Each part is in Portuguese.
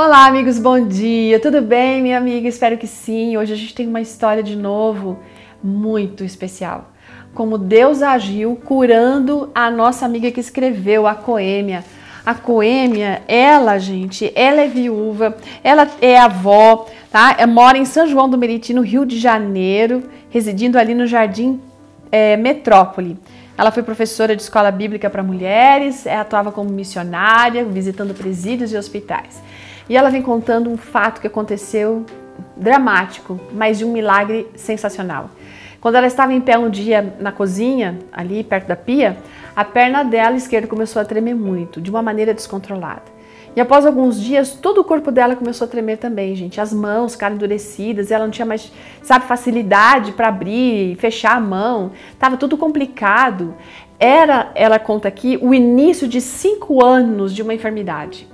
Olá, amigos, bom dia. Tudo bem, minha amiga? Espero que sim. Hoje a gente tem uma história de novo muito especial. Como Deus agiu curando a nossa amiga que escreveu, a Coêmia. A Coêmia, ela, gente, ela é viúva, ela é avó, tá? Ela mora em São João do Meriti, no Rio de Janeiro, residindo ali no Jardim é, Metrópole. Ela foi professora de escola bíblica para mulheres, atuava como missionária, visitando presídios e hospitais. E ela vem contando um fato que aconteceu dramático, mas de um milagre sensacional. Quando ela estava em pé um dia na cozinha, ali perto da pia, a perna dela esquerda começou a tremer muito, de uma maneira descontrolada. E após alguns dias, todo o corpo dela começou a tremer também, gente. As mãos ficaram endurecidas, ela não tinha mais, sabe, facilidade para abrir, fechar a mão. Tava tudo complicado. Era, ela conta aqui, o início de cinco anos de uma enfermidade.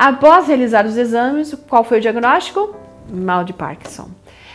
Após realizar os exames, qual foi o diagnóstico? Mal de Parkinson.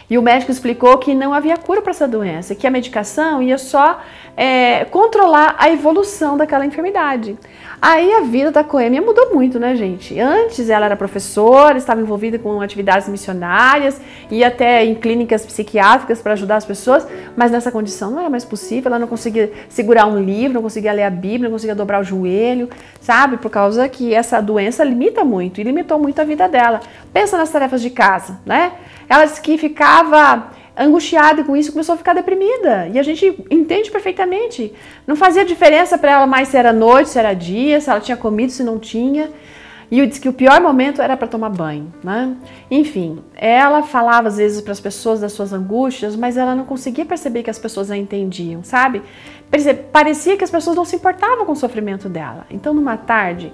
E o médico explicou que não havia cura para essa doença, que a medicação ia só é, controlar a evolução daquela enfermidade. Aí a vida da Coêmia mudou muito, né, gente? Antes ela era professora, estava envolvida com atividades missionárias, ia até em clínicas psiquiátricas para ajudar as pessoas, mas nessa condição não era mais possível, ela não conseguia segurar um livro, não conseguia ler a Bíblia, não conseguia dobrar o joelho, sabe? Por causa que essa doença limita muito e limitou muito a vida dela. Pensa nas tarefas de casa, né? Ela disse que ficava angustiada com isso, começou a ficar deprimida. E a gente entende perfeitamente. Não fazia diferença para ela mais se era noite, se era dia, se ela tinha comido, se não tinha. E eu disse que o pior momento era para tomar banho, né? Enfim, ela falava às vezes para as pessoas das suas angústias, mas ela não conseguia perceber que as pessoas a entendiam, sabe? Parecia que as pessoas não se importavam com o sofrimento dela. Então, numa tarde,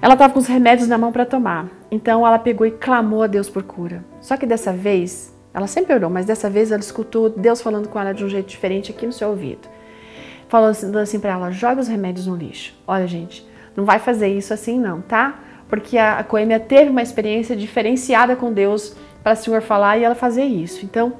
ela estava com os remédios na mão para tomar. Então, ela pegou e clamou a Deus por cura. Só que dessa vez, ela sempre orou, mas dessa vez ela escutou Deus falando com ela de um jeito diferente aqui no seu ouvido. Falando assim, assim para ela: joga os remédios no lixo. Olha, gente, não vai fazer isso assim, não, tá? Porque a, Coêmia teve uma experiência diferenciada com Deus para o Senhor falar e ela fazer isso. Então,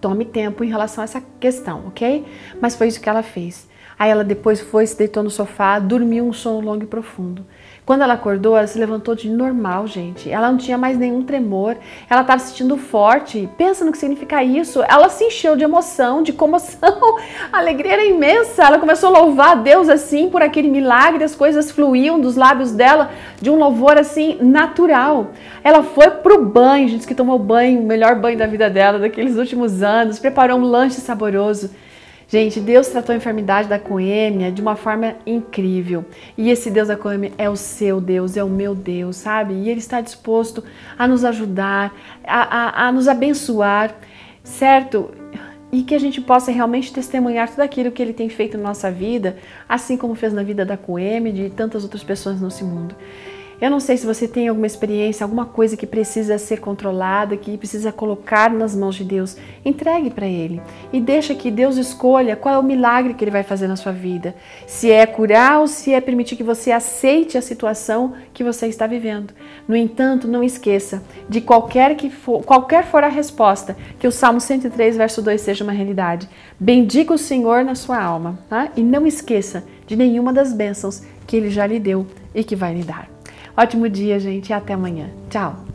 tome tempo em relação a essa questão, ok? Mas foi isso que ela fez. Aí ela depois foi, se deitou no sofá, dormiu um sono longo e profundo. Quando ela acordou, ela se levantou de normal, gente. Ela não tinha mais nenhum tremor. Ela estava se sentindo forte. Pensa no que significa isso. Ela se encheu de emoção, de comoção. A alegria era imensa. Ela começou a louvar a Deus assim por aquele milagre. As coisas fluíam dos lábios dela de um louvor assim natural. Ela foi pro banho, gente, que tomou banho, o melhor banho da vida dela daqueles últimos anos. Preparou um lanche saboroso. Gente, Deus tratou a enfermidade da coêmia de uma forma incrível. E esse Deus da coêmia é o seu Deus, é o meu Deus, sabe? E Ele está disposto a nos ajudar, a, a, a nos abençoar, certo? E que a gente possa realmente testemunhar tudo aquilo que Ele tem feito na nossa vida, assim como fez na vida da coêmia e de tantas outras pessoas nesse mundo. Eu não sei se você tem alguma experiência, alguma coisa que precisa ser controlada, que precisa colocar nas mãos de Deus. Entregue para Ele e deixa que Deus escolha qual é o milagre que Ele vai fazer na sua vida. Se é curar ou se é permitir que você aceite a situação que você está vivendo. No entanto, não esqueça de qualquer que for, qualquer for a resposta, que o Salmo 103, verso 2 seja uma realidade. Bendiga o Senhor na sua alma, tá? E não esqueça de nenhuma das bênçãos que Ele já lhe deu e que vai lhe dar. Ótimo dia, gente, e até amanhã. Tchau!